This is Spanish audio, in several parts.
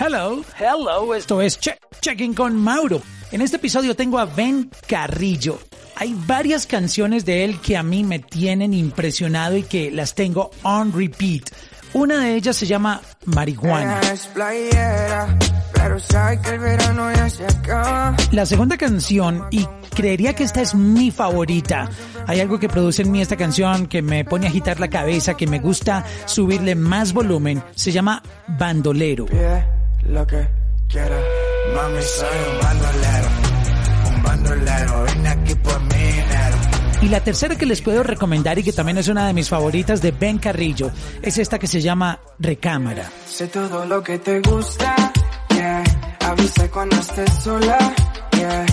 Hello, hello, esto es Check, Checking con Mauro. En este episodio tengo a Ben Carrillo. Hay varias canciones de él que a mí me tienen impresionado y que las tengo on repeat. Una de ellas se llama Marihuana. La segunda canción, y creería que esta es mi favorita. Hay algo que produce en mí esta canción que me pone a agitar la cabeza, que me gusta subirle más volumen. Se llama Bandolero. Lo que Mami, soy un bandolero. Un bandolero. Vine aquí por mi y la tercera que les puedo recomendar y que también es una de mis favoritas de Ben Carrillo es esta que se llama Recámara. Sé todo lo que te gusta, avisa cuando estés sola.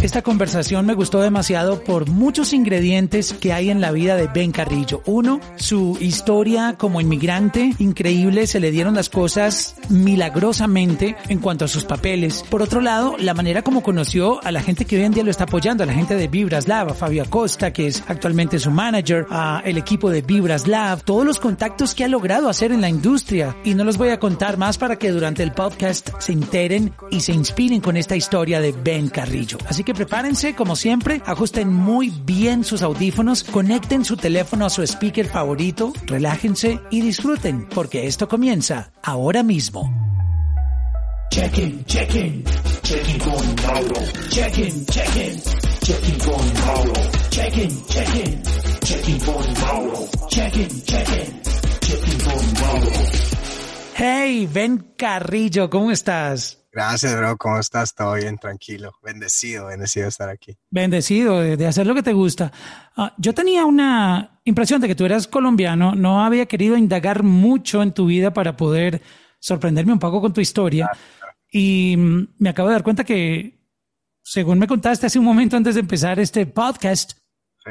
Esta conversación me gustó demasiado por muchos ingredientes que hay en la vida de Ben Carrillo. Uno, su historia como inmigrante, increíble, se le dieron las cosas milagrosamente en cuanto a sus papeles. Por otro lado, la manera como conoció a la gente que hoy en día lo está apoyando, a la gente de Vibras Lab, a Fabio Acosta, que es actualmente su manager, a el equipo de Vibras Lab, todos los contactos que ha logrado hacer en la industria. Y no los voy a contar más para que durante el podcast se enteren y se inspiren con esta historia de Ben Carrillo. Así que prepárense, como siempre, ajusten muy bien sus audífonos, conecten su teléfono a su speaker favorito, relájense y disfruten, porque esto comienza ahora mismo. Check-in, check-in, check-in con Mauro. Check-in, check-in, check-in con Mauro. Check-in, check-in, check-in con Mauro. Check-in, check-in, check-in con Mauro. Hey, Ben Carrillo, ¿cómo estás? Gracias, bro. ¿Cómo estás? Todo bien, tranquilo. Bendecido, bendecido de estar aquí. Bendecido de, hacer lo que te gusta. Ah, yo tenía una impresión de que tú eras colombiano. No había querido indagar mucho en tu vida para poder sorprenderme un poco con tu historia. Y mm, me acabo de dar cuenta que, según me contaste hace un momento antes de empezar este podcast,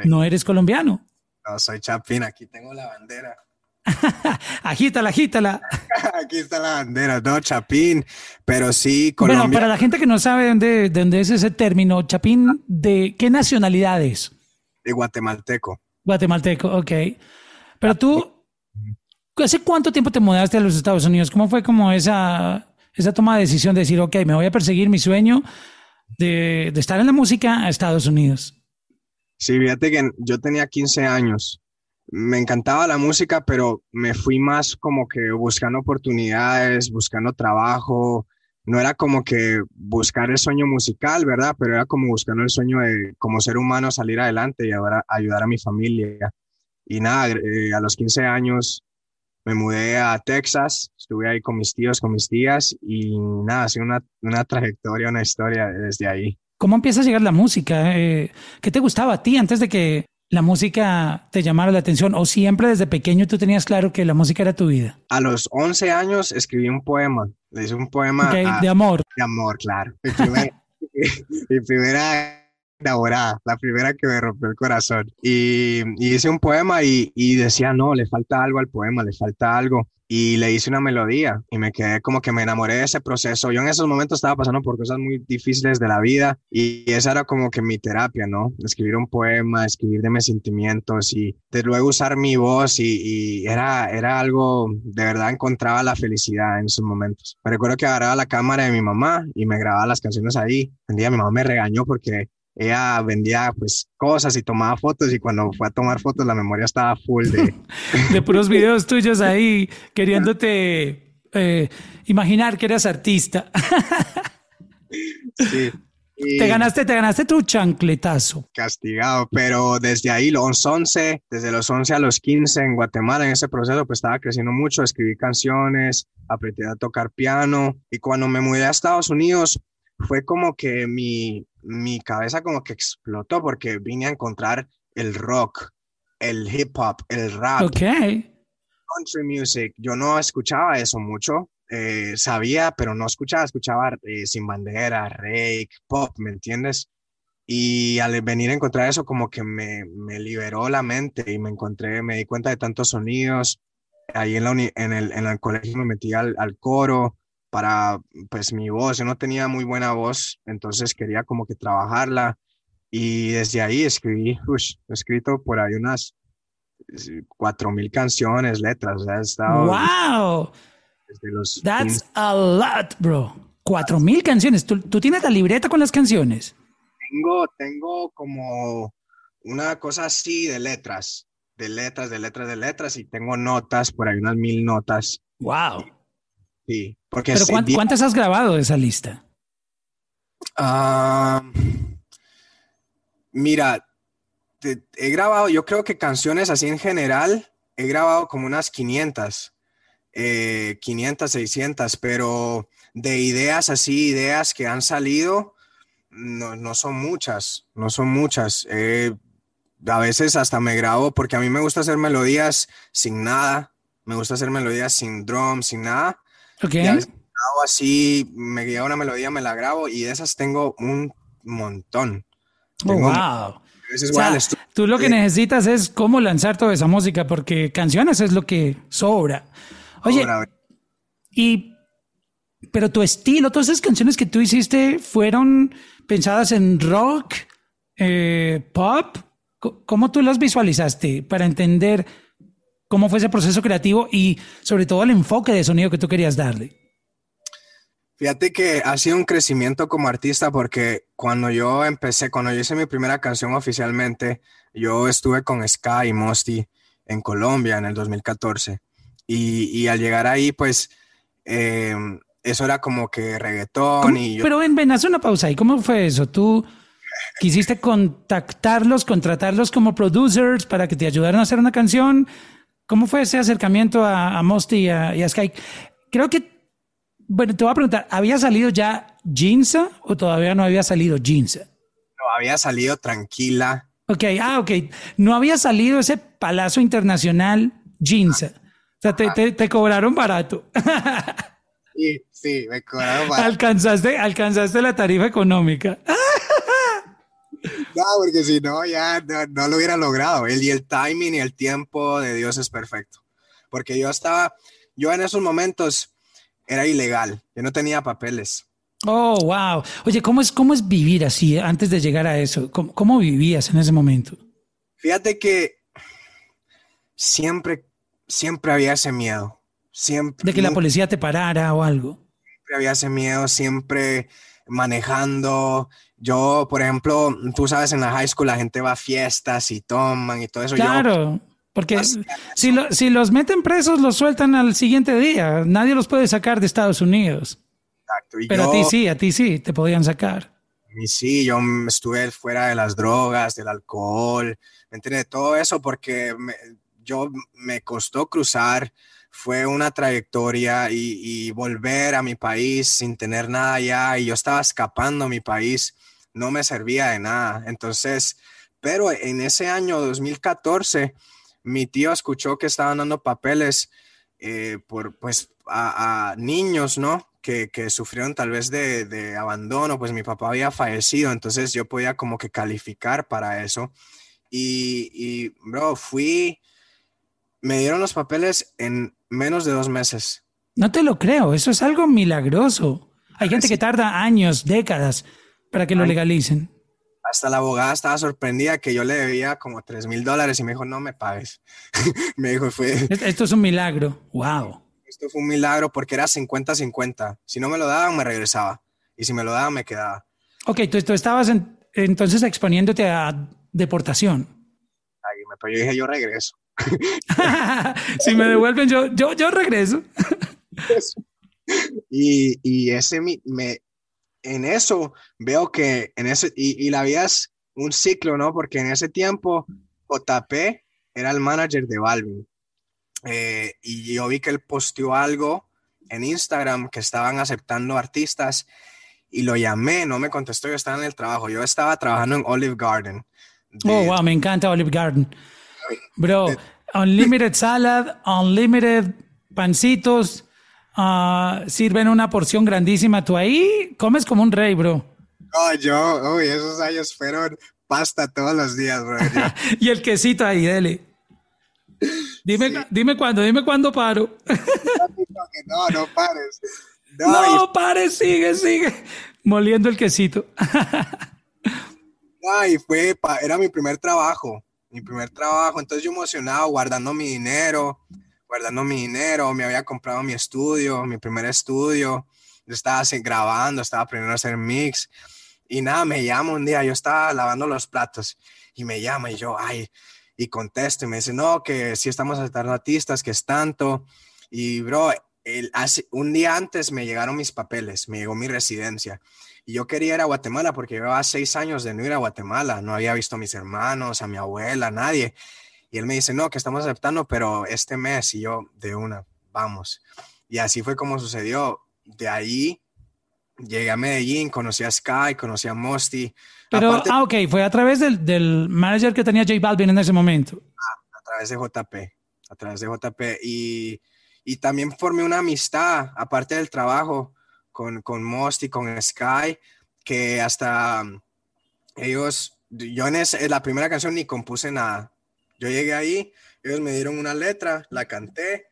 no eres colombiano. No, soy Chapín. Aquí tengo la bandera. agítala, agítala. Aquí está la bandera, no, Chapín, pero sí Colombia. Bueno, para la gente que no sabe dónde, dónde es ese término, Chapín, ¿de qué nacionalidad es? De guatemalteco. Guatemalteco, ok. Pero tú, ¿hace cuánto tiempo te mudaste a los Estados Unidos? ¿Cómo fue como esa, esa toma de decisión de decir, ok, me voy a perseguir mi sueño de, de estar en la música a Estados Unidos? Sí, fíjate que yo tenía 15 años me encantaba la música, pero me fui más como que buscando oportunidades, buscando trabajo. No era como que buscar el sueño musical, ¿verdad? Pero era como buscando el sueño de como ser humano salir adelante y ahora ayudar a mi familia. Y nada, eh, a los 15 años me mudé a Texas, estuve ahí con mis tíos, con mis tías y nada, ha sido una, una trayectoria, una historia desde ahí. ¿Cómo empieza a llegar la música? Eh, ¿Qué te gustaba a ti antes de que la música te llamara la atención o siempre desde pequeño tú tenías claro que la música era tu vida? A los 11 años escribí un poema, le hice un poema de amor. De amor, claro. Mi, primera enamorada, la primera que me rompió el corazón. Y, hice un poema y, y decía, no, le falta algo al poema, le falta algo y le hice una melodía y me quedé como que me enamoré de ese proceso. Yo en esos momentos estaba pasando por cosas muy difíciles de la vida y esa era como que mi terapia, ¿no? Escribir un poema, escribir de mis sentimientos y de luego usar mi voz y, era, era algo, de verdad encontraba la felicidad en esos momentos. Me recuerdo que agarraba la cámara de mi mamá y me grababa las canciones ahí. Un día mi mamá me regañó porque ella vendía pues cosas y tomaba fotos y cuando fue a tomar fotos la memoria estaba full de... de puros videos tuyos ahí queriéndote eh, imaginar que eras artista. sí. Te ganaste, te ganaste tu chancletazo. Castigado, pero desde ahí, los 11, desde los 11 a los 15 en Guatemala, en ese proceso, pues estaba creciendo mucho, escribí canciones, aprendí a tocar piano y cuando me mudé a Estados Unidos, fue como que mi, mi cabeza como que explotó porque vine a encontrar el rock, el hip hop, el rap, okay. country music. Yo no escuchaba eso mucho, eh, sabía, pero no escuchaba, escuchaba eh, Sin Bandera, Rake, pop, ¿me entiendes? Y al venir a encontrar eso como que me, me liberó la mente y me encontré, me di cuenta de tantos sonidos. Ahí en, la en, el, en el colegio me metí al, al coro, para pues mi voz. Yo no tenía muy buena voz, entonces quería como que trabajarla y desde ahí escribí, he escrito por ahí unas cuatro mil canciones, letras. O sea, he estado ¡Wow! Desde los That's a lot, bro. Cuatro mil canciones. ¿Tú, ¿Tú, tienes la libreta con las canciones? Tengo, tengo como una cosa así de letras, de letras, de letras, de letras, y tengo notas, por ahí unas mil notas. Wow. Sí, porque... ¿Pero cuántas has grabado de esa lista? Uh, mira, te, he grabado, yo creo que canciones así en general, he grabado como unas 500, eh, 500, 600, pero de ideas así, ideas que han salido, no, no son muchas, no son muchas. Eh, a veces hasta me grabo porque a mí me gusta hacer melodías sin nada, me gusta hacer melodías sin drum, sin nada. Ok. Y a veces grabo así, me guía una melodía, me la grabo y de esas tengo un montón. Oh, Tengo- wow. O sea, tú lo que necesitas es cómo lanzar toda esa música, porque canciones es lo que sobra. Oye, Ahora, y pero tu estilo, todas esas canciones que tú hiciste fueron pensadas en rock, eh, pop. ¿Cómo tú las visualizaste para entender cómo fue ese proceso creativo y sobre todo el enfoque de sonido que tú querías darle? Fíjate que ha sido un crecimiento como artista porque cuando yo empecé, cuando yo hice mi primera canción oficialmente, yo estuve con Sky y Mosty en Colombia en el 2014. Y, y al llegar ahí, pues, eh, eso era como que reggaetón ¿Cómo? y yo... Pero ven, ven, haz una pausa ahí. ¿Cómo fue eso? ¿Tú quisiste contactarlos, contratarlos como producers para que te ayudaran a hacer una canción? ¿Cómo fue ese acercamiento a, a Mosty y a, y a Sky? Creo que, bueno, te voy a preguntar, ¿había salido ya Jinza o todavía no había salido Jinza? no había salido tranquila. Ok, ah, ok. No había salido ese palazo internacional Jinza. O sea, te, te- te cobraron barato. Sí, sí, me cobraron para... alcanzaste, alcanzaste la tarifa económica. No, porque si no, ya no, no lo hubiera logrado. El, y el timing y el tiempo de Dios es perfecto. Porque yo estaba, yo en esos momentos era ilegal, yo no tenía papeles. Oh, wow. Oye, ¿cómo es, cómo es vivir así antes de llegar a eso? ¿Cómo, cómo vivías en ese momento? Fíjate que siempre, siempre había ese miedo. Siempre, De que la policía te parara o algo. había ese miedo, siempre manejando. Yo, por ejemplo, tú sabes, en la high school la gente va a fiestas y toman y todo eso. Yo, Claro, porque si, lo- si los meten presos, los sueltan al siguiente día. Nadie los puede sacar de Estados Unidos. exacto, y Pero a ti sí, a ti sí, te podían sacar. Y sí, yo estuve fuera de las drogas, del alcohol, ¿me entiendes? Todo eso porque me- yo me costó cruzar, fue una trayectoria y, volver a mi país sin tener nada allá y yo estaba escapando a mi país, no me servía de nada. Entonces, pero en ese año 2014, mi tío escuchó que estaban dando papeles eh, por, pues, a, a niños, ¿no? Que, que sufrieron tal vez de, de abandono, pues mi papá había fallecido, entonces yo podía como que calificar para eso. Y, y, bro, fui, me dieron los papeles en menos de dos meses. No te lo creo, eso es algo milagroso. Hay gente Sí. que tarda años, décadas, para que lo Ay. legalicen. Hasta la abogada estaba sorprendida que yo le debía como tres mil dólares y me dijo, no me pagues. me dijo, fue, Es- Esto es un milagro. Wow. esto fue un milagro porque era 50-50. Si no me lo daban, me regresaba. Y si me lo daban, me quedaba. Ok, tú, tú estabas en- entonces exponiéndote a deportación. Ahí me, pero yo dije, yo regreso. si me devuelven, yo, yo, yo regreso. Y, y ese me, en eso veo que en ese, y, y la vida es un ciclo, ¿no? Porque en ese tiempo JP era el manager de Balvin. Eh, y yo vi que él posteó algo en Instagram que estaban aceptando artistas y lo llamé, no me contestó, yo estaba en el trabajo, yo estaba trabajando en Olive Garden. de- Oh, wow, me encanta Olive Garden. Bro, unlimited salad, unlimited pancitos, ah, sirven una porción grandísima. Tú ahí comes como un rey, bro. No, yo, uy, esos años fueron pasta todos los días, bro. Y el quesito ahí, dele. Dime, dime cuándo, dime cuándo paro. no, no pares. No, y No, pare, sigue, sigue. Moliendo el quesito. Ay, fue, era mi primer trabajo, mi primer trabajo, entonces yo emocionado, guardando mi dinero, guardando mi dinero, me había comprado mi estudio, mi primer estudio, estaba grabando, estaba aprendiendo a hacer mix. Y nada, me llama un día, yo estaba lavando los platos y me llama y yo, ay, y contesto y me dice, no, que si estamos aceptando artistas, que es tanto. Y bro, el, hace, un día antes me llegaron mis papeles, me llegó mi residencia. Y yo quería ir a Guatemala porque llevaba seis años de no ir a Guatemala, no había visto a mis hermanos, a mi abuela, a nadie. Y él me dice, no, que estamos aceptando, pero este mes y yo de una, vamos. Y así fue como sucedió. De ahí llegué a Medellín, conocí a Sky, conocí a Mosty. Pero, ah, ok, fue a través del, del, manager que tenía J Balvin en ese momento. a través de JP, a través de JP. Y, y también formé una amistad, aparte del trabajo, con, con Mosty, con Sky, que hasta ellos, yo en, en la primera canción ni compuse nada. Yo llegué ahí, ellos me dieron una letra, la canté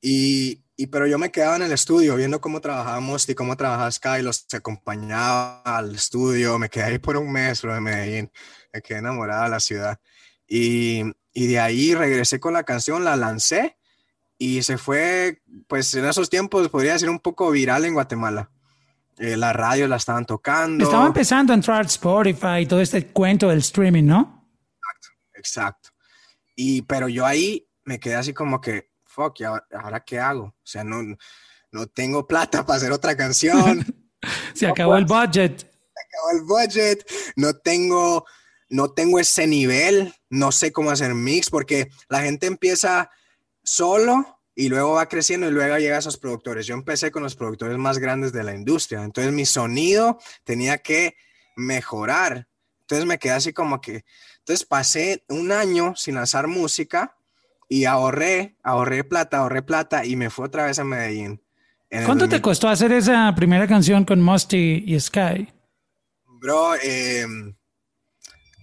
y, y, pero yo me quedaba en el estudio viendo cómo trabajábamos y cómo trabajaba Sky, los acompañaba al estudio, me quedé ahí por un mes, lo de Medellín, me quedé enamorada de la ciudad. Y, y de ahí regresé con la canción, la lancé y se fue, pues en esos tiempos podría ser un poco viral en Guatemala. Eh, la radio la estaban tocando. Estaba empezando a entrar Spotify y todo este cuento del streaming, ¿no? Exacto, exacto. Y, pero yo ahí me quedé así como que, fuck, ¿y ahora, qué hago? O sea, no, no tengo plata para hacer otra canción. se acabó el budget. Se acabó el budget. No tengo, no tengo ese nivel. No sé cómo hacer mix porque la gente empieza solo y luego va creciendo y luego llega a esos productores. Yo empecé con los productores más grandes de la industria. Entonces mi sonido tenía que mejorar. Entonces me quedé así como que, entonces pasé un año sin lanzar música y ahorré, ahorré plata, ahorré plata y me fui otra vez a Medellín. ¿Cuánto te costó hacer esa primera canción con Musty y Sky? Bro, em,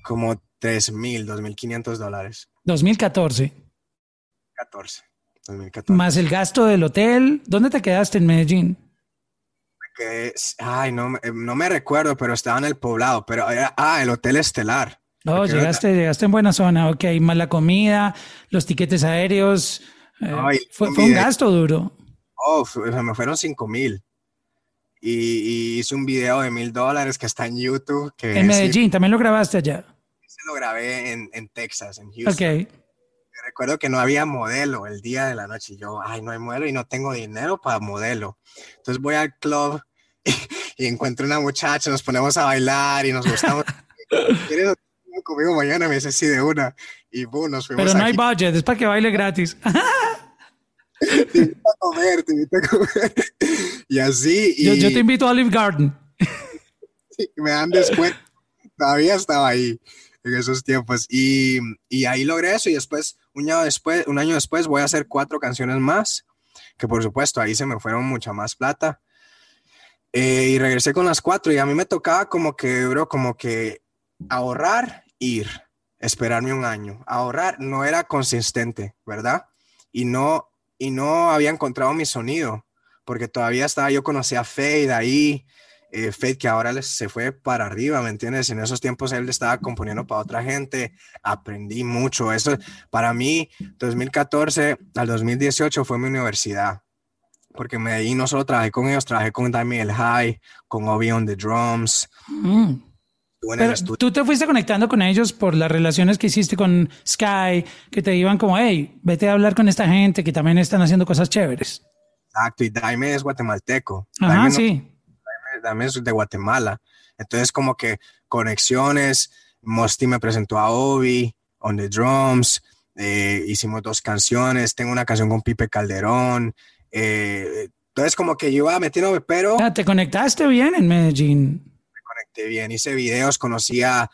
como 3 mil, 2.500 dólares. 2014. 14, 2014. Más el gasto del hotel. ¿Dónde te quedaste en Medellín? ay, no, no me recuerdo, pero estaba en el poblado, pero ah, el Hotel Estelar. Oh, llegaste, llegaste en buena zona, ok, más la comida, los tiquetes aéreos, eh, fue, un gasto duro. Oh, me fueron cinco mil. Y, hice un video de mil dólares que está en YouTube. en Medellín, también lo grabaste allá. Se lo grabé en, en, Texas, en Houston. Ok. Recuerdo que no había modelo el día de la noche y yo, ay, no hay modelo y no tengo dinero para modelo. Entonces voy al club y, y encuentro una muchacha, nos ponemos a bailar y nos gustamos. ¿Quieres conmigo mañana, me dice sí de una. Y boom, nos fuimos. Pero no hay budget, es para que baile gratis. te invito a comer, te invito a comer. Y así. Y... Yo, yo, te invito a Olive Garden. me dan descuento. Todavía estaba ahí en esos tiempos. Y, y, ahí logré eso. Y después un, año después, un año después, voy a hacer cuatro canciones más. Que por supuesto, ahí se me fueron mucha más plata. Eh, y regresé con las cuatro. Y a mí me tocaba como que, bro, como que ahorrar ir, esperarme un año. Ahorrar no era consistente, ¿verdad? Y no, y no había encontrado mi sonido, porque todavía estaba, yo conocí a Fade ahí, eh, Fade que ahora se fue para arriba, ¿me entiendes? En esos tiempos él estaba componiendo para otra gente, aprendí mucho. Eso, para mí, 2014 al 2018 fue mi universidad, porque ahí no solo trabajé con ellos, trabajé con Daniel High, con Obi on the Drums. Mm. Pero tú te fuiste conectando con ellos por las relaciones que hiciste con Sky, que te iban como, hey, vete a hablar con esta gente que también están haciendo cosas chéveres. Exacto, y Daime es guatemalteco. Ajá, sí. Daime, es de Guatemala. Entonces, como que conexiones, Mosti me presentó a Obi, On the Drums, eh, hicimos dos canciones, tengo una canción con Pipe Calderón. Eh, entonces, como que yo iba metiéndome, pero... Ah, te conectaste bien en Medellín bien. Hice videos, conocí a,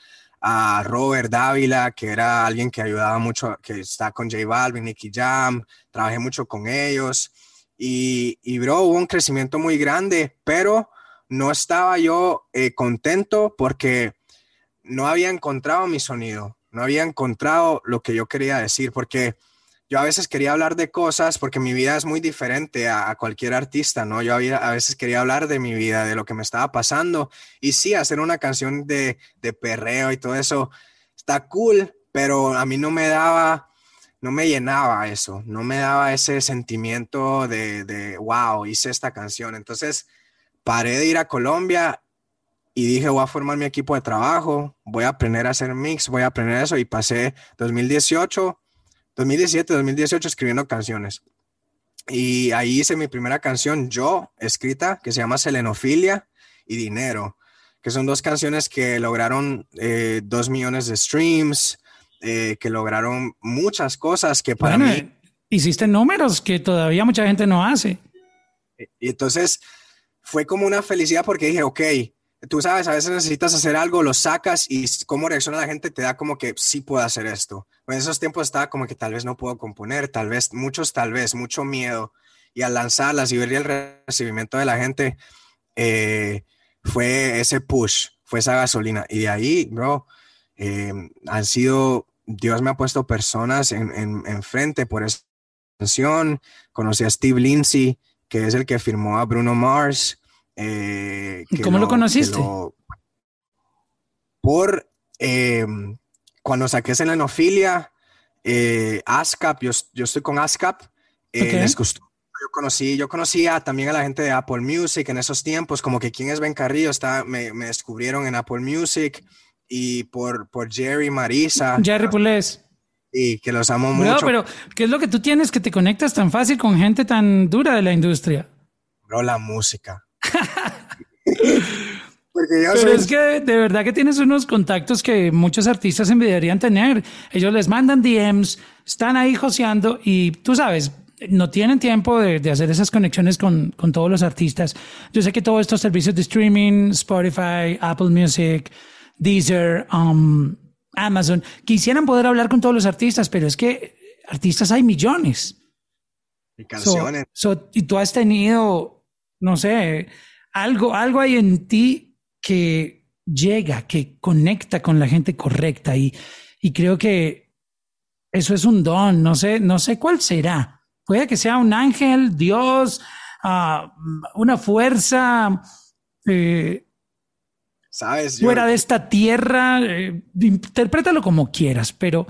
Robert Dávila, que era alguien que ayudaba mucho, que está con J Balvin, Nicky Jam, trabajé mucho con ellos. Y, y bro, hubo un crecimiento muy grande, pero no estaba yo eh, contento porque no había encontrado mi sonido, no había encontrado lo que yo quería decir, porque yo a veces quería hablar de cosas porque mi vida es muy diferente a, cualquier artista, ¿no? Yo a veces quería hablar de mi vida, de lo que me estaba pasando. Y sí, hacer una canción de, de perreo y todo eso está cool, pero a mí no me daba, no me llenaba eso, no me daba ese sentimiento de, de wow, hice esta canción. Entonces, paré de ir a Colombia y dije, voy a formar mi equipo de trabajo, voy a aprender a hacer mix, voy a aprender eso y pasé 2018, 2017, 2018 escribiendo canciones. Y ahí hice mi primera canción yo, escrita, que se llama Selenofilia y Dinero, que son dos canciones que lograron eh, dos millones de streams, eh, que lograron muchas cosas que para mí... Hiciste números que todavía mucha gente no hace. Y entonces fue como una felicidad porque dije, ok, tú sabes, a veces necesitas hacer algo, lo sacas y cómo reacciona la gente te da como que sí puedo hacer esto. En esos tiempos estaba como que tal vez no puedo componer, tal vez, muchos tal vez, mucho miedo. Y al lanzarlas y ver el recibimiento de la gente, eh, fue ese push, fue esa gasolina. Y de ahí, bro, eh, han sido, Dios me ha puesto personas en, en, frente por esa canción. Conocí a Steve Lindsay, que es el que firmó a Bruno Mars. Eh, ¿Cómo lo, conociste? por eh, cuando saqué Selenofilia, eh, ASCAP, yo, yo, estoy con ASCAP, eh, les gustó. Yo conocí, yo conocía también a la gente de Apple Music en esos tiempos, como que quién es Ben Carrillo, está, me, me descubrieron en Apple Music y por, por Jerry Marisa. Jerry Pules. Y que los amo mucho. pero ¿qué es lo que tú tienes que te conectas tan fácil con gente tan dura de la industria? Bro, la música. Pero es que de verdad que tienes unos contactos que muchos artistas envidiarían tener. Ellos les mandan DMs, están ahí joseando y tú sabes, no tienen tiempo de, hacer esas conexiones con, con, todos los artistas. Yo sé que todos estos servicios de streaming, Spotify, Apple Music, Deezer, um, Amazon, quisieran poder hablar con todos los artistas, pero es que artistas hay millones. Y canciones. y tú has tenido, no sé, algo, algo hay en ti que llega, que conecta con la gente correcta y, y creo que eso es un don, no sé, no sé cuál será. Puede que sea un ángel, Dios, uh, una fuerza eh, ¿Sabes? fuera de esta tierra. Eh, interprétalo como quieras, pero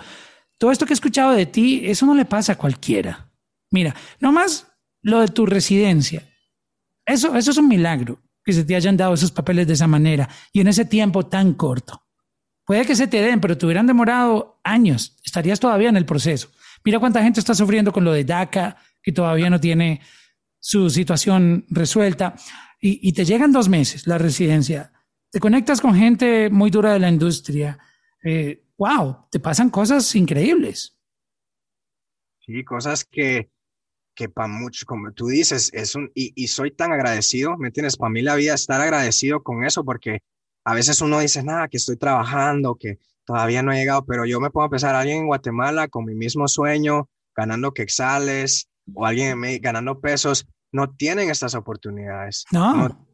todo esto que he escuchado de ti, eso no le pasa a cualquiera. Mira, nomás lo de tu residencia. Eso, eso es un milagro, que se te hayan dado esos papeles de esa manera y en ese tiempo tan corto. Puede que se te den, pero te hubieran demorado años. Estarías todavía en el proceso. Mira cuánta gente está sufriendo con lo de DACA, que todavía no tiene su situación resuelta. Y, te llegan dos meses la residencia. Te conectas con gente muy dura de la industria. wow, eh, te pasan cosas increíbles. Sí, cosas que que para muchos, como tú dices, es un, y, y, soy tan agradecido, ¿me entiendes? Para mí la vida es estar agradecido con eso, porque a veces uno dice, nada, que estoy trabajando, que todavía no he llegado, pero yo me puedo pensar, alguien en Guatemala con mi mismo sueño, ganando quexales, o alguien ganando pesos, no tienen estas oportunidades. No. No,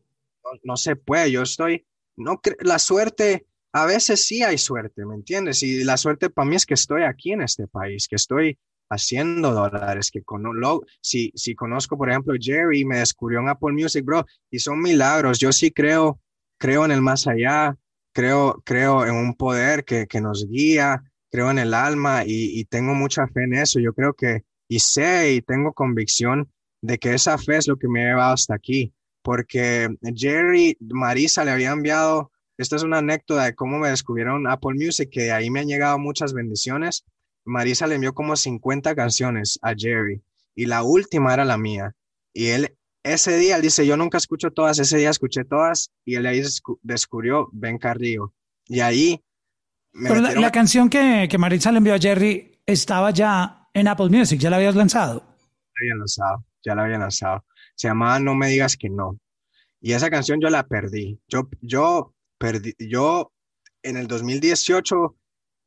no, se puede, yo estoy, no, la suerte, a veces sí hay suerte, ¿me entiendes? Y la suerte para mí es que estoy aquí en este país, que estoy haciendo dólares, que con, lo, si, si conozco, por ejemplo, Jerry, me descubrió en Apple Music, bro, y son milagros. Yo sí creo, creo en el más allá, creo, creo en un poder que, que nos guía, creo en el alma y, y, tengo mucha fe en eso. Yo creo que, y sé y tengo convicción de que esa fe es lo que me ha llevado hasta aquí, porque Jerry, Marisa le había enviado, esta es una anécdota de cómo me descubrieron Apple Music, que de ahí me han llegado muchas bendiciones Marisa le envió como 50 canciones a Jerry y la última era la mía. Y él, ese día, él dice, yo nunca escucho todas, ese día escuché todas y él ahí descubrió Ben Carrillo. Y ahí... Pero la, canción que, que, Marisa le envió a Jerry estaba ya en Apple Music, ¿ya la habías lanzado? La había lanzado, ya la había lanzado. Se llamaba No me digas que no. Y esa canción yo la perdí. Yo, yo perdí, yo en el 2018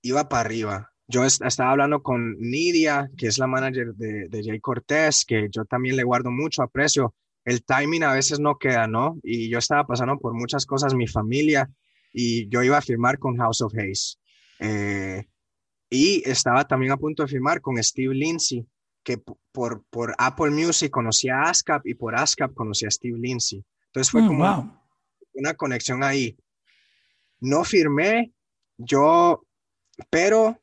iba para arriba yo estaba hablando con Nidia, que es la manager de, de Jay Cortés, que yo también le guardo mucho aprecio. El timing a veces no queda, ¿no? Y yo estaba pasando por muchas cosas, mi familia, y yo iba a firmar con House of Hayes. Eh, y estaba también a punto de firmar con Steve Lindsay, que por, por Apple Music conocía a ASCAP y por ASCAP conocía a Steve Lindsay. Entonces fue mm, como una conexión ahí. No firmé, yo, pero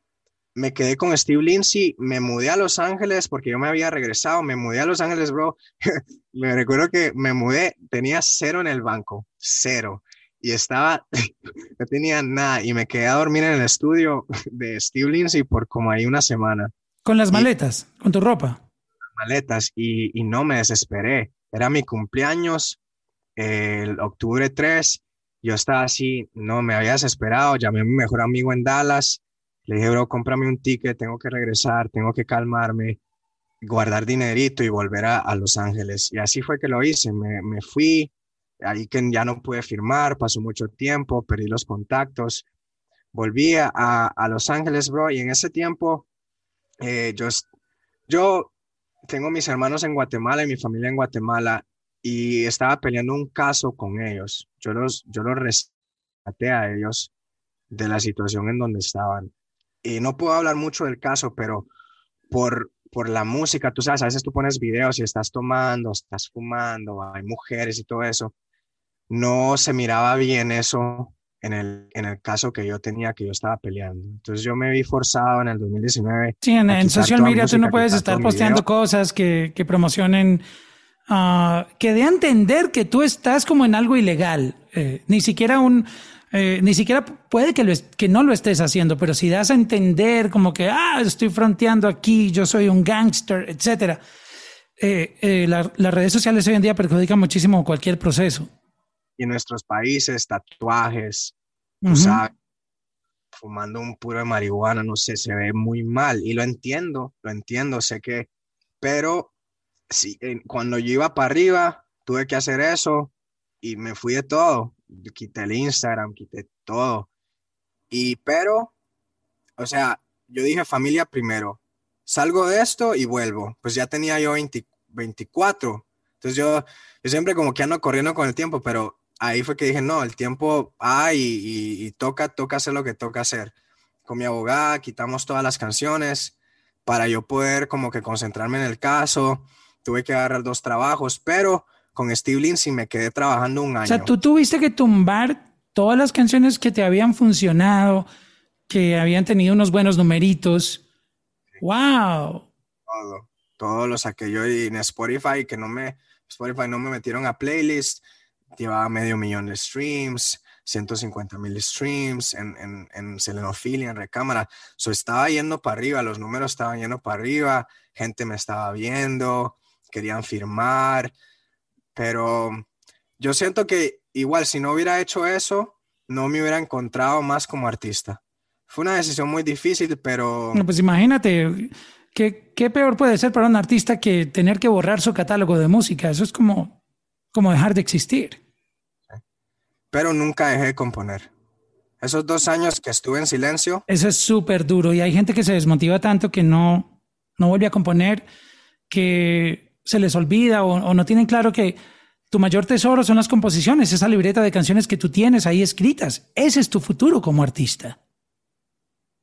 me quedé con Steve Lindsay, me mudé a Los Ángeles porque yo me había regresado, me mudé a Los Ángeles, bro. me recuerdo que me mudé, tenía cero en el banco, cero. Y estaba, no tenía nada y me quedé a dormir en el estudio de Steve Lindsay por como ahí una semana. ¿Con las maletas? ¿Con tu ropa? Maletas y, y no me desesperé. Era mi cumpleaños, el octubre 3. Yo estaba así, no me había desesperado. Llamé a mi mejor amigo en Dallas le dije, bro, cómprame un ticket, tengo que regresar, tengo que calmarme, guardar dinerito y volver a, Los Ángeles. Y así fue que lo hice. Me, me, fui, ahí que ya no pude firmar, pasó mucho tiempo, perdí los contactos. Volví a, a Los Ángeles, bro, y en ese tiempo eh, yo, yo tengo mis hermanos en Guatemala y mi familia en Guatemala y estaba peleando un caso con ellos. Yo los, yo los rescaté a ellos de la situación en donde estaban y no puedo hablar mucho del caso, pero por, por la música, tú sabes, a veces tú pones videos y estás tomando, estás fumando, hay mujeres y todo eso. No se miraba bien eso en el, en el caso que yo tenía, que yo estaba peleando. Entonces yo me vi forzado en el 2019. Sí, en, social media tú no puedes estar posteando cosas que, que promocionen, uh, que dé a entender que tú estás como en algo ilegal. Eh, ni siquiera un, eh, ni siquiera puede que, lo que no lo estés haciendo, pero si das a entender como que, ah, estoy fronteando aquí, yo soy un gangster, etcétera, eh, eh, las redes sociales hoy en día perjudican muchísimo cualquier proceso. Y en nuestros países, tatuajes, fumando un puro de marihuana, no sé, se ve muy mal. Y lo entiendo, lo entiendo, sé que, pero sí, cuando yo iba para arriba, tuve que hacer eso y me fui de todo quité el Instagram, quité todo. Y pero, o sea, yo dije familia primero. Salgo de esto y vuelvo. Pues ya tenía yo 24. Entonces yo, yo siempre como que ando corriendo con el tiempo, pero ahí fue que dije, no, el tiempo hay y, toca, toca hacer lo que toca hacer. Con mi abogada quitamos todas las canciones para yo poder como que concentrarme en el caso. Tuve que agarrar dos trabajos, pero con Steve Lindsay me quedé trabajando un año. O sea, tú tuviste que tumbar todas las canciones que te habían funcionado, que habían tenido unos buenos numeritos. ¡Wow! Todo, todo lo saqué yo en Spotify, que no me, Spotify no me metieron a playlist, llevaba medio millón de streams, 150 mil streams en, en, en Selenophilia, en Recámara. So, estaba yendo para arriba, los números estaban yendo para arriba, gente me estaba viendo, querían firmar, pero yo siento que igual si no hubiera hecho eso, no me hubiera encontrado más como artista. Fue una decisión muy difícil, pero... pues imagínate, ¿qué, ¿qué, peor puede ser para un artista que tener que borrar su catálogo de música? Eso es como, como dejar de existir. Pero nunca dejé de componer. Esos dos años que estuve en silencio. Eso es súper duro y hay gente que se desmotiva tanto que no, no vuelve a componer, que se les olvida o, no tienen claro que tu mayor tesoro son las composiciones, esa libreta de canciones que tú tienes ahí escritas. Ese es tu futuro como artista.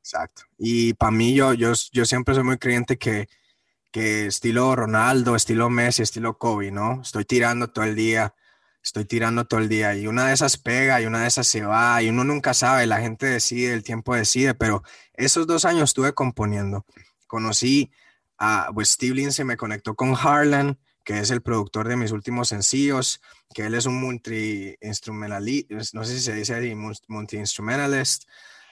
Exacto. Y para mí, yo, yo, yo siempre soy muy creyente que, que estilo Ronaldo, estilo Messi, estilo Kobe, ¿no? Estoy tirando todo el día, estoy tirando todo el día y una de esas pega y una de esas se va y uno nunca sabe, la gente decide, el tiempo decide, pero esos dos años estuve componiendo. Conocí pues Steve Lindsay me conectó con Harlan, que es el productor de mis últimos sencillos, que él es un multi-instrumentalista, no sé si se dice multi-instrumentalist,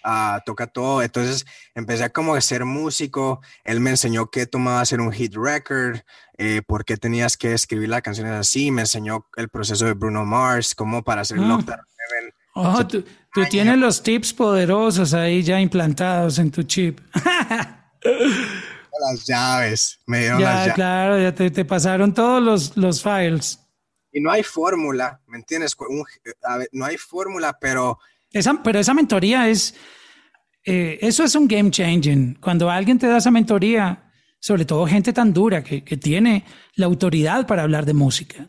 uh, toca todo. Entonces empecé a como a ser músico, él me enseñó qué tomaba hacer un hit record, eh, por qué tenías que escribir las canciones así, me enseñó el proceso de Bruno Mars, cómo para hacer mm. Oh, tú, tú tienes los tips poderosos ahí ya implantados en tu chip. las llaves, me dieron ya, las llaves. Claro, ya te, pasaron todos los, los files. Y no hay fórmula, ¿me entiendes? no hay fórmula, pero... Esa, pero esa mentoría es... Eh, eso es un game changing. Cuando alguien te da esa mentoría, sobre todo gente tan dura que, que tiene la autoridad para hablar de música.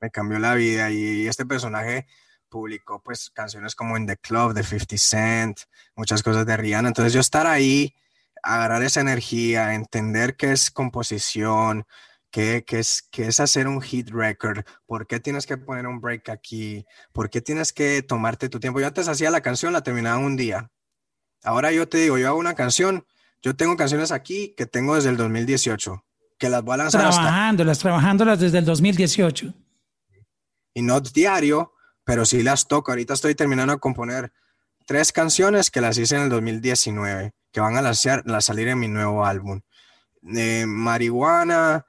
Me cambió la vida y este personaje publicó pues canciones como In The Club de 50 Cent, muchas cosas de Rihanna. Entonces yo estar ahí agarrar esa energía, entender qué es composición, qué, es, qué es hacer un hit record, por qué tienes que poner un break aquí, por qué tienes que tomarte tu tiempo. Yo antes hacía la canción, la terminaba un día. Ahora yo te digo, yo hago una canción, Yo tengo canciones aquí que tengo desde el 2018, que las voy a lanzar Trabajándolas, trabajándolas desde el 2018. Y no diario, pero sí las toco. Ahorita estoy terminando de componer tres canciones que las hice en el 2019, que van a, lanzar, a salir en mi nuevo álbum. Eh, marihuana,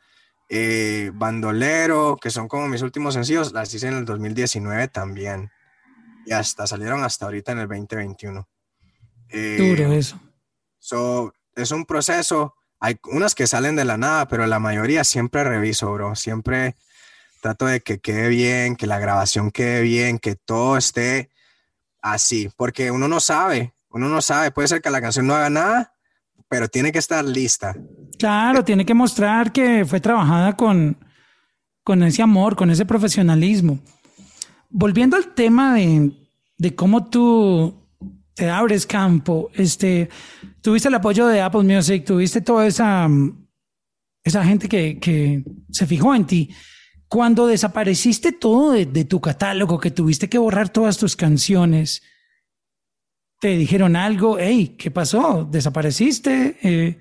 eh, Bandolero, que son como mis últimos sencillos, las hice en el 2019 también. Y hasta salieron hasta ahorita en el 2021. Eh, Duro eso. So, es un proceso. Hay unas que salen de la nada, pero la mayoría siempre reviso, bro. Siempre trato de que quede bien, que la grabación quede bien, que todo esté así, porque uno no sabe, uno no sabe. Puede ser que la canción no haga nada, pero tiene que estar lista. Claro, tiene que mostrar que fue trabajada con, con ese amor, con ese profesionalismo. Volviendo al tema de, de cómo tú te abres campo, este, tuviste el apoyo de Apple Music, tuviste toda esa, esa gente que, que se fijó en ti. Cuando desapareciste todo de, de, tu catálogo, que tuviste que borrar todas tus canciones, te dijeron algo, hey, ¿qué pasó? ¿Desapareciste? Eh,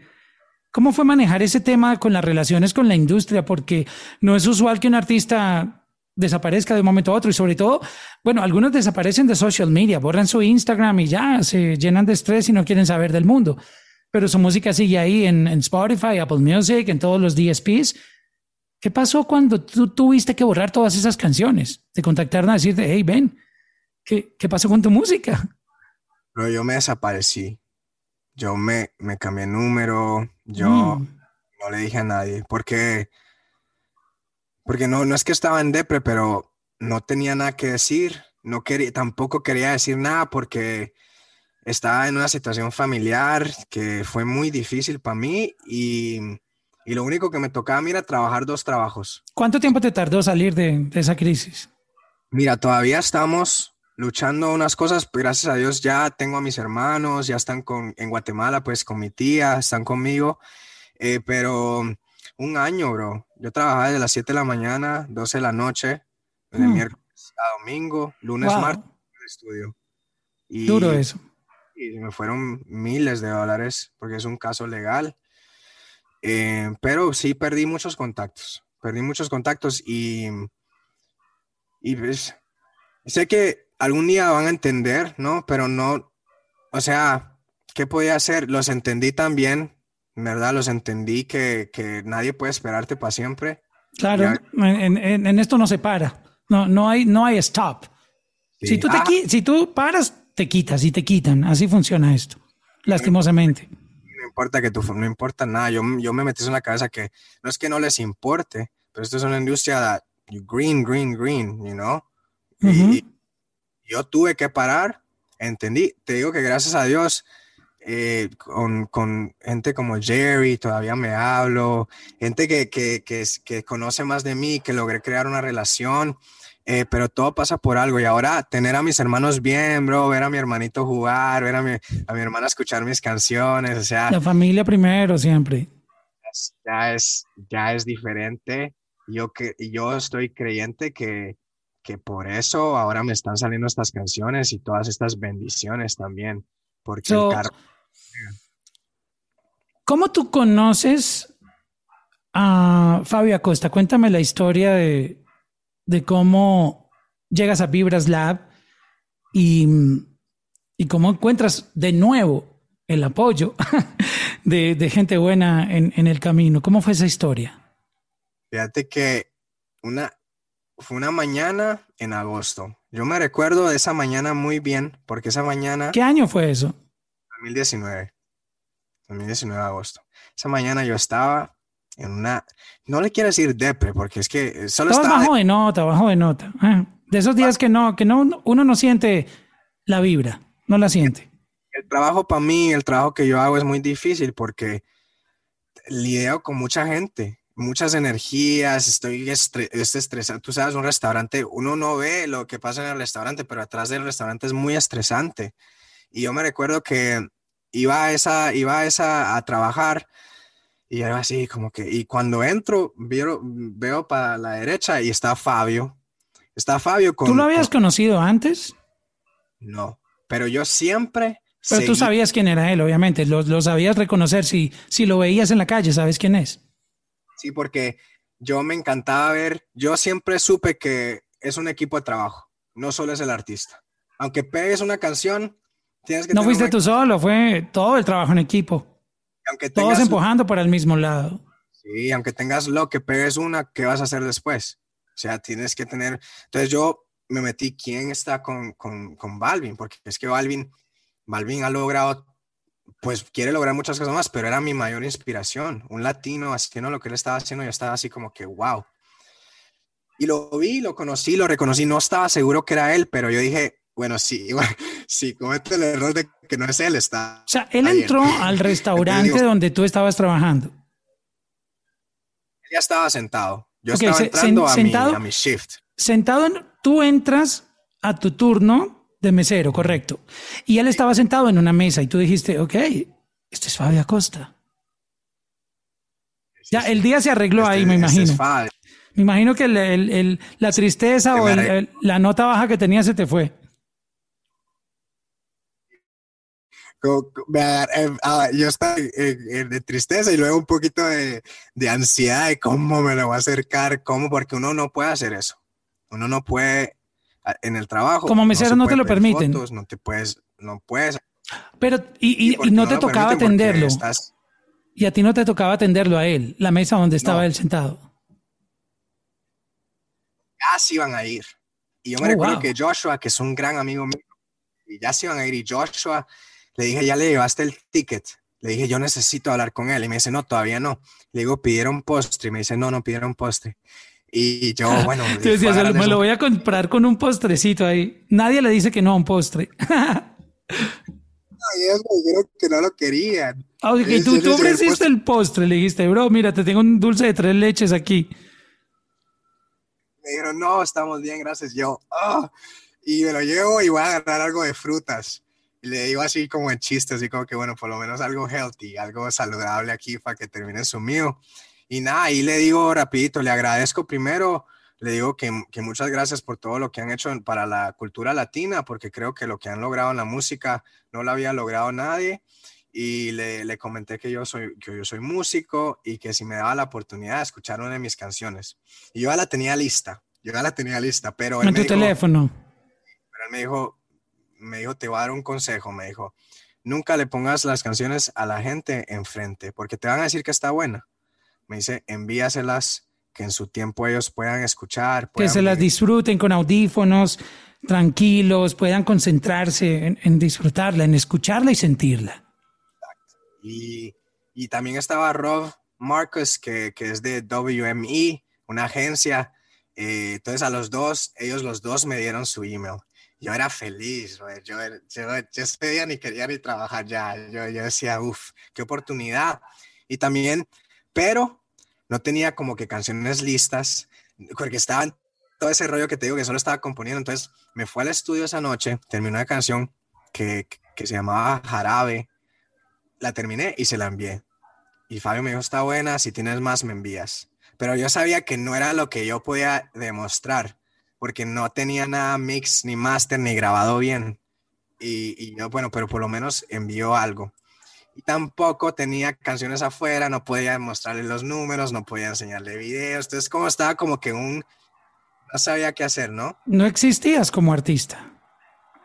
¿Cómo fue manejar ese tema con las relaciones con la industria? Porque no es usual que un artista desaparezca de un momento a otro y sobre todo, bueno, algunos desaparecen de social media, borran su Instagram y ya se llenan de estrés y no quieren saber del mundo. Pero su música sigue ahí en, en Spotify, Apple Music, en todos los DSPs. ¿Qué pasó cuando tú tuviste que borrar todas esas canciones? Te contactaron a decirte, hey, Ben, ¿qué, qué pasó con tu música? Pero yo me desaparecí. Yo me, me cambié número. Yo mm. no le dije a nadie. Porque, porque no, no es que estaba en depre, pero no tenía nada que decir. No quería, tampoco quería decir nada porque estaba en una situación familiar que fue muy difícil para mí y, y, lo único que me tocaba a mí era trabajar dos trabajos. ¿Cuánto tiempo te tardó salir de, de esa crisis? Mira, todavía estamos luchando unas cosas, pues, gracias a Dios ya tengo a mis hermanos, ya están con, en Guatemala, pues con mi tía, están conmigo, eh, pero un año, bro. Yo trabajaba desde las 7 de la mañana, 12 de la noche, de mm. miércoles a domingo, lunes, martes, en el estudio. Y, Duro eso. Y me fueron miles de dólares, porque es un caso legal. Eh, pero sí perdí muchos contactos, perdí muchos contactos y, y pues, sé que algún día van a entender, ¿no? Pero no, o sea, ¿qué podía hacer? Los entendí también, ¿verdad? Los entendí que, que nadie puede esperarte para siempre. Claro, en, en, esto no se para, no, no, hay, no hay stop. Si, tú te, ah. si tú paras, te quitas y te quitan, así funciona esto, lastimosamente. No importa que tú, no importa nada, yo, yo me metí en la cabeza que no es que no les importe, pero esto es una industria de green, green, green, you know? y, yo tuve que parar, entendí. Te digo que gracias a Dios, eh, con, con, gente como Jerry, todavía me hablo, gente que, que, que, que, conoce más de mí, que logré crear una relación, eh, pero todo pasa por algo. Y ahora tener a mis hermanos bien, bro, ver a mi hermanito jugar, ver a mi, a mi hermana escuchar mis canciones, o sea. La familia primero, siempre. Ya es, ya es diferente. Yo, que, yo estoy creyente que, que por eso ahora me están saliendo estas canciones y todas estas bendiciones también, porque el carro... ¿Cómo tú conoces a Fabio Acosta? Cuéntame la historia de, de cómo llegas a Vibras Lab y, y cómo encuentras de nuevo el apoyo de, de gente buena en, en el camino. ¿Cómo fue esa historia? Fíjate que una, fue una mañana en agosto. Yo me recuerdo de esa mañana muy bien, porque esa mañana... ¿Qué año fue eso? 2019. 2019 de agosto. Esa mañana yo estaba en una... No le quiero decir depre, porque es que solo estaba... bajo de nota, bajo de nota. Ah, de esos días que no, que no, uno no siente la vibra, no la siente. El trabajo para mí, el trabajo que yo hago es muy difícil porque lidio con mucha gente muchas energías, estoy estresado. Tú sabes, un restaurante, uno no ve lo que pasa en el restaurante, pero atrás del restaurante es muy estresante. Y yo me recuerdo que iba a esa, iba a esa a trabajar y era así como que, y cuando entro, veo, veo para la derecha y está Fabio. Está Fabio con... ¿Tú lo habías conocido antes? No, pero yo siempre Pero tú sabías quién era él, obviamente, lo, lo, sabías reconocer, si, si lo veías en la calle, ¿sabes quién es? Sí, porque yo me encantaba ver, yo siempre supe que es un equipo de trabajo, no solo es el artista. Aunque pegues una canción, tienes que... No fuiste tú solo, fue todo el trabajo en equipo. Aunque Todos empujando por el mismo lado. Sí, aunque tengas lo que pegues una, ¿qué vas a hacer después? O sea, tienes que tener... Entonces yo me metí, ¿quién está con, con, con Balvin? Porque es que Balvin Balvin ha logrado, pues quiere lograr muchas cosas más, pero era mi mayor inspiración. Un latino haciendo lo que él estaba haciendo, yo estaba así como que, wow. Y lo vi, lo conocí, lo reconocí. No estaba seguro que era él, pero yo dije, bueno, sí, sí, comete el error de que no es él, está. O sea, él entró al restaurante donde tú estabas trabajando. Él ya estaba sentado. Yo estaba entrando a, mi, a mi shift. Sentado, tú entras a tu turno de mesero, correcto. Y él estaba sentado en una mesa y tú dijiste, ok, este es Fabio Acosta. Ya, el día se arregló ahí, me este imagino. me imagino que la tristeza o la nota baja que tenía se te fue. Eh, ah, yo estaba de tristeza y luego un poquito de, de, ansiedad de cómo me lo voy a acercar, cómo, porque uno no puede hacer eso. Uno no puede en el trabajo. Como mesero no, te lo permiten. no te puedes, no puedes. Pero, y, no, te tocaba atenderlo. Y a ti no te tocaba atenderlo a él, la mesa donde estaba él sentado. Ya se iban a ir. Y yo me oh, recuerdo que Joshua, que es un gran amigo mío, y ya se iban a ir. Y Joshua, le dije, ya le llevaste el ticket. Le dije, yo necesito hablar con él. Y me dice, no, todavía no. Le digo, pidieron postre. Y me dice, no, no pidieron postre. Y yo, bueno, me lo voy a comprar con un postrecito ahí. Nadie le dice que no a un postre. ellos me dijeron que no lo querían. Ah, tú, tú ofreciste el postre. le dijiste, bro, mira, te tengo un dulce de tres leches aquí. Me dijeron, no, estamos bien, gracias. Yo, oh, y me lo llevo y voy a agarrar algo de frutas. Y le digo así como en chiste, así como que, bueno, por lo menos algo healthy, algo saludable aquí para que termine su mío. Y nada, ahí le digo rapidito, le agradezco primero, le digo que, que, muchas gracias por todo lo que han hecho para la cultura latina, porque creo que lo que han logrado en la música no lo había logrado nadie. Y le, le comenté que yo, soy, que yo soy músico y que si me daba la oportunidad de escuchar una de mis canciones. Y yo ya la tenía lista, yo ya la tenía lista, pero... En tu teléfono. Pero él me dijo, me dijo, te voy a dar un consejo, me dijo, nunca le pongas las canciones a la gente enfrente, porque te van a decir que está buena me dice, envíaselas, que en su tiempo ellos puedan escuchar. que se las disfruten con audífonos, tranquilos, puedan concentrarse en, disfrutarla, en escucharla y sentirla. Y, y, también estaba Rob Marcus, que, que, es de WME, una agencia. Eh, entonces a los dos, ellos los dos me dieron su email. Yo era feliz, yo, yo, yo ese día ni quería ni trabajar ya. Yo, yo decía, uff, qué oportunidad. Y también, pero no tenía como que canciones listas, porque estaba en todo ese rollo que te digo que solo estaba componiendo. Entonces me fue al estudio esa noche, terminé una canción que, que se llamaba Jarabe, la terminé y se la envié. Y Fabio me dijo, está buena, si tienes más me envías. Pero yo sabía que no era lo que yo podía demostrar, porque no tenía nada mix, ni master, ni grabado bien. Y, y bueno, pero por lo menos envió algo y tampoco tenía canciones afuera, no podía mostrarle los números, no podía enseñarle videos, entonces como estaba como que un, no sabía qué hacer, ¿no? No existías como artista.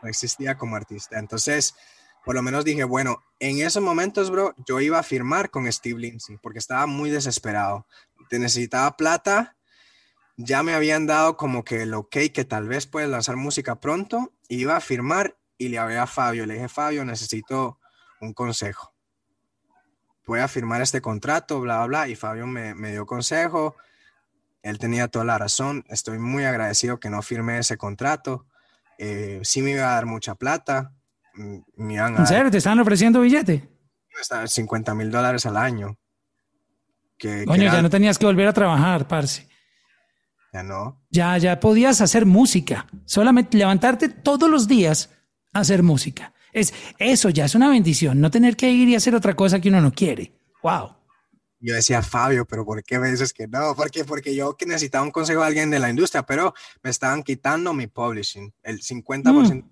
No existía como artista, entonces por lo menos dije, bueno, en esos momentos, bro, yo iba a firmar con Steve Lindsay porque estaba muy desesperado, te necesitaba plata, ya me habían dado como que el ok que tal vez puedes lanzar música pronto, iba a firmar y le hablé a Fabio, le dije, Fabio, necesito un consejo voy a firmar este contrato, bla, bla, bla. Y Fabio me, me, dio consejo. Él tenía toda la razón. Estoy muy agradecido que no firmé ese contrato. Eh, sí me iba a dar mucha plata. Mm, me iban ¿En serio? ¿Te están ofreciendo billete? 50 mil dólares al año. Que, Coño, ya no tenías que volver a trabajar, parce. Ya no. Ya, ya podías hacer música. Solamente levantarte todos los días a hacer música. Es, eso ya es una bendición, no tener que ir y hacer otra cosa que uno no quiere. Wow. Yo decía, Fabio, pero ¿por qué me dices que no? Porque, porque yo que necesitaba un consejo de alguien de la industria, pero me estaban quitando mi publishing, el 50% mm.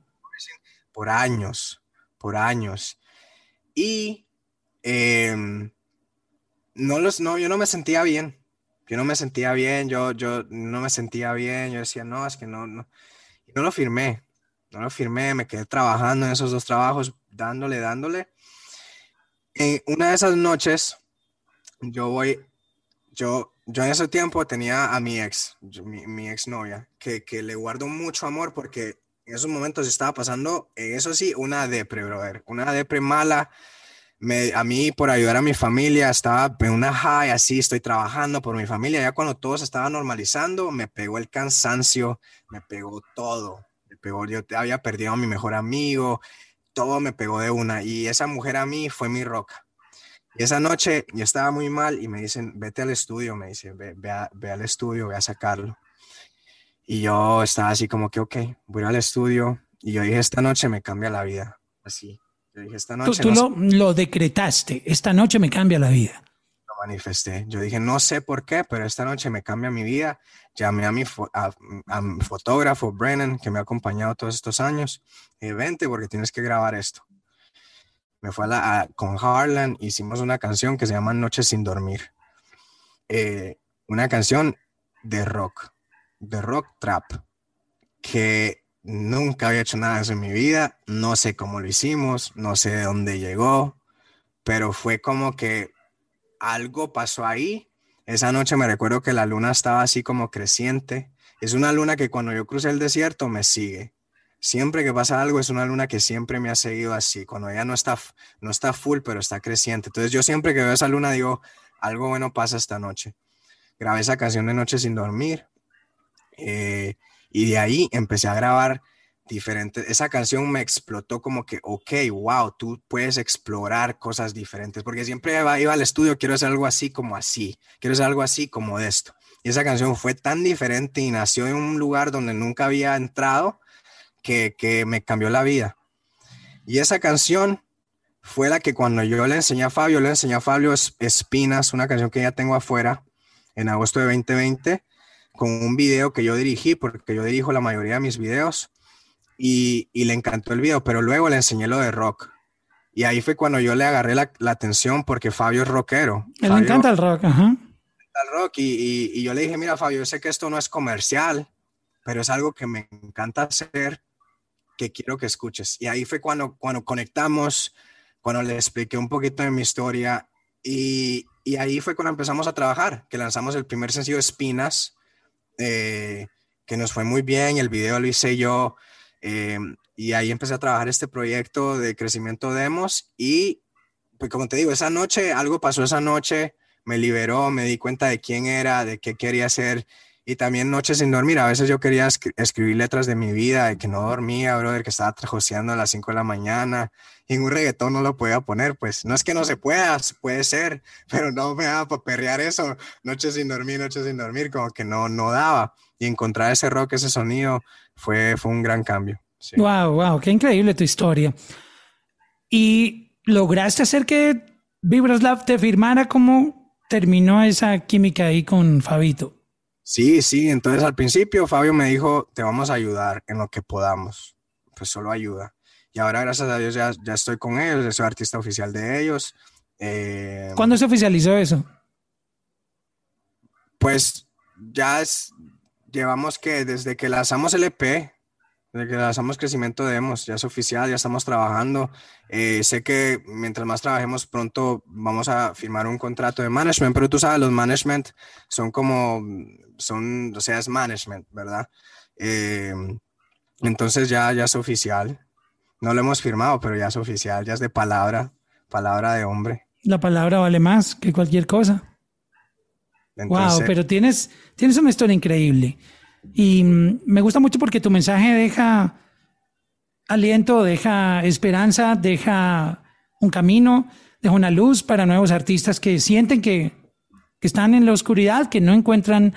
por años, por años. Y em, no los, no, yo no me sentía bien. Yo no me sentía bien, yo, yo no me sentía bien, yo decía, no, es que no, no. Y no lo firmé, no lo firmé, me quedé trabajando en esos dos trabajos, dándole, dándole. En una de esas noches, yo voy, yo, yo en ese tiempo tenía a mi ex, mi, mi ex novia, que, que le guardo mucho amor porque en esos momentos estaba pasando, eso sí, una depre, brother, una depre mala, a mí por ayudar a mi familia, estaba en una high, así estoy trabajando por mi familia, ya cuando todo se estaba normalizando, me pegó el cansancio, me pegó todo, me pegó, yo había perdido a mi mejor amigo, todo me pegó de una y esa mujer a mí fue mi roca. Y esa noche yo estaba muy mal y me dicen, vete al estudio, me dicen, ve, ve, al estudio, ve a sacarlo. Y yo estaba así como que, ok, voy al estudio. Y yo dije, esta noche me cambia la vida, así tú, lo, decretaste, esta noche me cambia la vida. Manifesté. Yo dije, no sé por qué, pero esta noche me cambia mi vida. Llamé a mi, fotógrafo, Brennan, que me ha acompañado todos estos años. Y vente porque tienes que grabar esto. Me fue a la, con Harlan, hicimos una canción que se llama Noches sin dormir. Eh, una canción de rock, de rock trap, que Nunca había hecho nada de eso en mi vida, no sé cómo lo hicimos, no sé de dónde llegó, pero fue como que algo pasó ahí. Esa noche me recuerdo que la luna estaba así como creciente. Es una luna que cuando yo crucé el desierto me sigue. Siempre que pasa algo es una luna que siempre me ha seguido así. Cuando ella no está, no está full, pero está creciente. Entonces yo siempre que veo esa luna digo, algo bueno pasa esta noche. Grabé esa canción de Noche sin dormir. Eh, y de ahí empecé a grabar diferentes. Esa canción me explotó como que, ok, wow, tú puedes explorar cosas diferentes, porque siempre iba, iba al estudio, quiero hacer algo así como así, quiero hacer algo así como esto. Y esa canción fue tan diferente y nació en un lugar donde nunca había entrado que, que me cambió la vida. Y esa canción fue la que cuando yo le enseñé a Fabio, le enseñé a Fabio Espinas, una canción que ya tengo afuera en agosto de 2020 con un video que yo dirigí, porque yo dirijo la mayoría de mis videos, y, le encantó el video, pero luego le enseñé lo de rock. Y ahí fue cuando yo le agarré la, atención porque Fabio es rockero. le encanta el rock, ajá. El rock y, y, yo le dije, mira Fabio, yo sé que esto no es comercial, pero es algo que me encanta hacer, que quiero que escuches. Y ahí fue cuando, cuando conectamos, cuando le expliqué un poquito de mi historia y, y ahí fue cuando empezamos a trabajar, que lanzamos el primer sencillo Espinas, eh, que nos fue muy bien, el video lo hice yo eh, y ahí empecé a trabajar este proyecto de crecimiento demos y pues como te digo, esa noche, algo pasó esa noche, me liberó, me di cuenta de quién era, de qué quería hacer y también noches sin dormir. A veces yo quería escribir letras de mi vida, de que no dormía, brother, que estaba trajoseando a las 5 de la mañana. Y en un reggaetón no lo podía poner, pues no es que no se pueda, puede ser, pero no me daba para perrear eso. Noches sin dormir, noches sin dormir, como que no, no daba. Y encontrar ese rock, ese sonido, fue, fue un gran cambio. Wow, wow, qué increíble tu historia. Y lograste hacer que Vibraslav te firmara cómo terminó esa química ahí con Fabito. Sí, sí, entonces al principio Fabio me dijo, te vamos a ayudar en lo que podamos, pues solo ayuda. Y ahora gracias a Dios ya, ya estoy con ellos, soy artista oficial de ellos. Eh, ¿Cuándo se oficializó eso? Pues ya es, llevamos que desde que lanzamos el EP, desde que lanzamos Crecimiento Demos, ya es oficial, ya estamos trabajando. Eh, sé que mientras más trabajemos pronto vamos a firmar un contrato de management, pero tú sabes, los management son como son, o sea, es management, ¿verdad? Eh, entonces ya, ya es oficial. No lo hemos firmado, pero ya es oficial, ya es de palabra, palabra de hombre. La palabra vale más que cualquier cosa. Wow, pero tienes, tienes una historia increíble. Y mm, me gusta mucho porque tu mensaje deja aliento, deja esperanza, deja un camino, deja una luz para nuevos artistas que sienten que, que están en la oscuridad, que no encuentran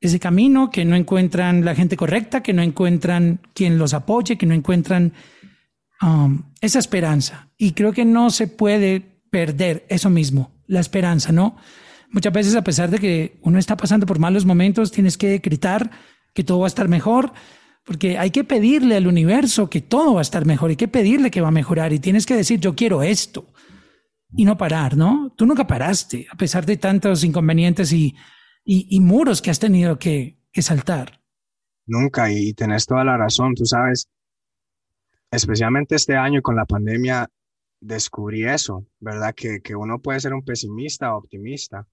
ese camino, que no encuentran la gente correcta, que no encuentran quien los apoye, que no encuentran um, esa esperanza. Y creo que no se puede perder eso mismo, la esperanza, ¿no? Muchas veces, a pesar de que uno está pasando por malos momentos, tienes que gritar que todo va a estar mejor, Porque hay que pedirle al universo que todo va a estar mejor, hay que pedirle que va a mejorar y tienes que decir, yo quiero esto y no parar, ¿no? Tú nunca paraste, a pesar de tantos inconvenientes y, y, muros que has tenido que, que saltar. Nunca, y tenés toda la razón, tú sabes, especialmente este año con la pandemia, descubrí eso, ¿verdad? Que, que uno puede ser un pesimista o optimista.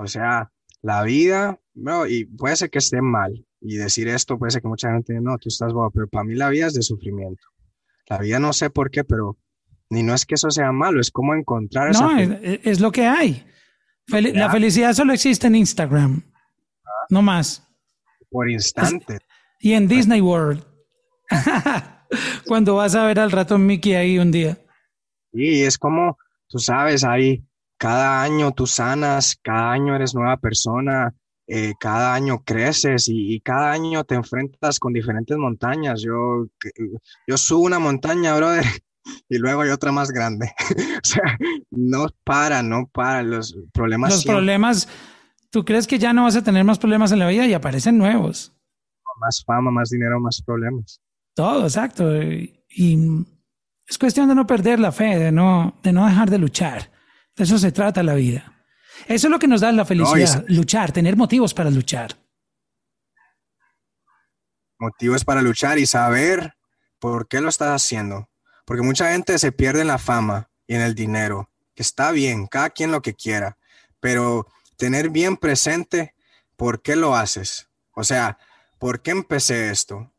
O sea, la vida, bro, y puede ser que esté mal, y decir esto puede ser que mucha gente no, tú estás bobo, pero para mí la vida es de sufrimiento. La vida no sé por qué, pero ni no es que eso sea malo, es como encontrar No, es, lo que hay. la felicidad solo existe en Instagram, no más. Por instante. Y en Disney World. Cuando vas a ver al ratón Mickey ahí un día. Y es como, tú sabes, ahí cada año tú sanas, cada año eres nueva persona, eh, cada año creces y, cada año te enfrentas con diferentes montañas. Yo, yo subo una montaña, brother, y luego hay otra más grande. o sea, no para, no para. Los problemas. Los problemas, ¿tú crees que ya no vas a tener más problemas en la vida y aparecen nuevos? Más fama, más dinero, más problemas. Todo, exacto. Y es cuestión de no perder la fe, de no, de no dejar de luchar. De eso se trata la vida. Eso es lo que nos da la felicidad, luchar, tener motivos para luchar. Motivos para luchar y saber por qué lo estás haciendo. Porque mucha gente se pierde en la fama y en el dinero, que está bien, cada quien lo que quiera, pero tener bien presente por qué lo haces. O sea, ¿por qué empecé esto?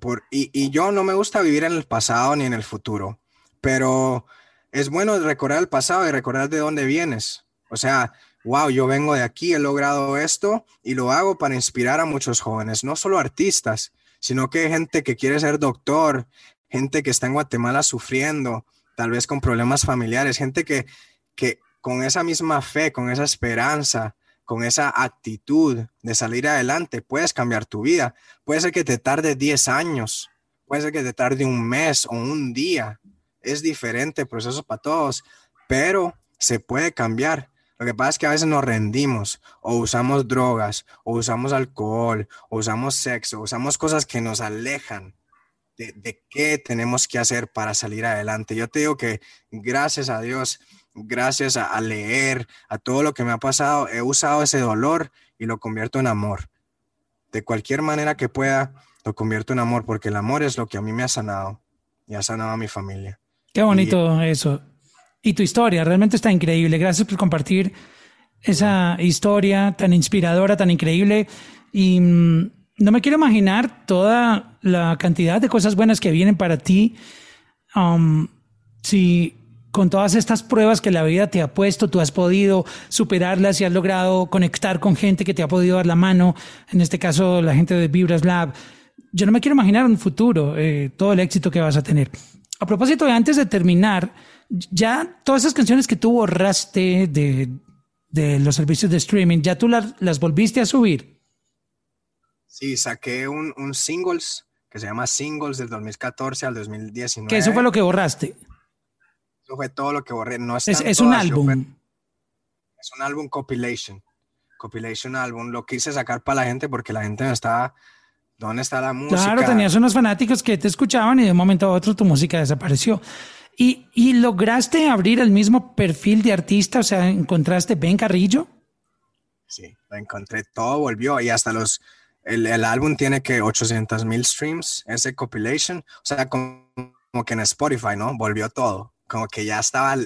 Por, y, y yo no me gusta vivir en el pasado ni en el futuro, pero es bueno recordar el pasado y recordar de dónde vienes. O sea, wow, yo vengo de aquí, he logrado esto y lo hago para inspirar a muchos jóvenes, no solo artistas, sino que gente que quiere ser doctor, gente que está en Guatemala sufriendo, tal vez con problemas familiares, gente que, que con esa misma fe, con esa esperanza, con esa actitud de salir adelante, puedes cambiar tu vida. Puede ser que te tarde 10 años, puede ser que te tarde un mes o un día. Es diferente el proceso para todos, pero se puede cambiar. Lo que pasa es que a veces nos rendimos o usamos drogas o usamos alcohol o usamos sexo, usamos cosas que nos alejan de, qué tenemos que hacer para salir adelante. Yo te digo que gracias a Dios, gracias a, leer, a todo lo que me ha pasado, he usado ese dolor y lo convierto en amor. De cualquier manera que pueda, lo convierto en amor porque el amor es lo que a mí me ha sanado y ha sanado a mi familia. Qué bonito eso y tu historia. Realmente está increíble. Gracias por compartir esa historia tan inspiradora, tan increíble. Y mm, no me quiero imaginar toda la cantidad de cosas buenas que vienen para ti. Um, si con todas estas pruebas que la vida te ha puesto, tú has podido superarlas y has logrado conectar con gente que te ha podido dar la mano, en este caso la gente de Vibras Lab. Yo no me quiero imaginar un futuro, eh, todo el éxito que vas a tener. A propósito, de antes de terminar, ya todas esas canciones que tú borraste de, de los servicios de streaming, ¿ya tú las, las volviste a subir? Sí, saqué un, un, singles que se llama Singles del 2014 al 2019. Que eso fue lo que borraste. Eso fue todo lo que borré. No es, es un álbum. es un álbum compilation. Compilation álbum. Lo quise sacar para la gente porque la gente no estaba. ¿Dónde está la música? Claro, tenías unos fanáticos que te escuchaban y de un momento a otro tu música desapareció. ¿Y, lograste abrir el mismo perfil de artista? O sea, ¿encontraste Ben Carrillo? Sí, lo encontré, todo volvió y hasta los, el, álbum tiene que 800 mil streams, ese compilation, o sea, como, que en Spotify, ¿no? Volvió todo, como que ya estaba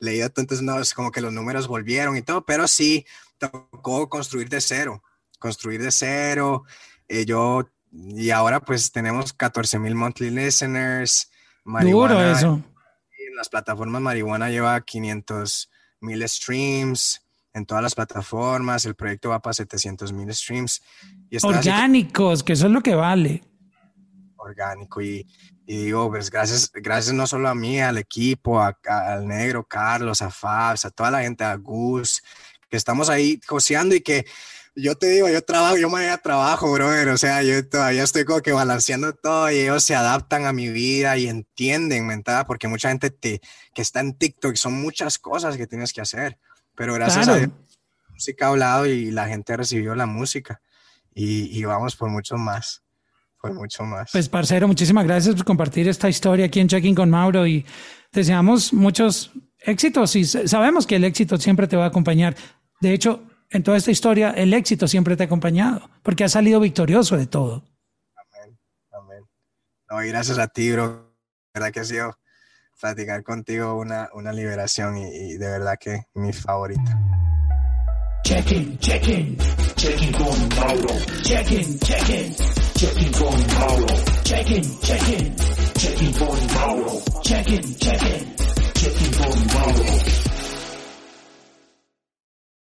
leído, entonces no, es como que los números volvieron y todo, pero sí, tocó construir de cero, construir de cero, eh, yo, y ahora pues tenemos 14 mil monthly listeners. Duro eso las plataformas marihuana lleva 500 mil streams en todas las plataformas. El proyecto va para 700 mil streams. Y Orgánicos, que eso es lo que vale. Orgánico. Y, digo, pues gracias, gracias no solo a mí, al equipo, al negro, Carlos, a Fabs, a toda la gente, a Gus, que estamos ahí coseando y que yo te digo, yo trabajo, yo me a trabajo, brother, o sea, yo todavía estoy como que balanceando todo y ellos se adaptan a mi vida y entienden, ¿mentada? Porque mucha gente te, que está en TikTok, son muchas cosas que tienes que hacer, pero gracias a Dios, la música ha hablado y la gente recibió la música y, y vamos por mucho más. por mucho más. Pues, parcero, muchísimas gracias por compartir esta historia aquí en Checking con Mauro y deseamos muchos éxitos y sabemos que el éxito siempre te va a acompañar. De hecho, en toda esta historia, el éxito siempre te ha acompañado porque has salido victorioso de todo. Amén, amén. No, y gracias a ti, bro. La verdad que ha sido platicar contigo una, una liberación y, y de verdad que mi favorita. Checking, checking, checking con Mauro. Checking, checking, checking con Mauro. Checking, checking, checking con Mauro. Checking, checking.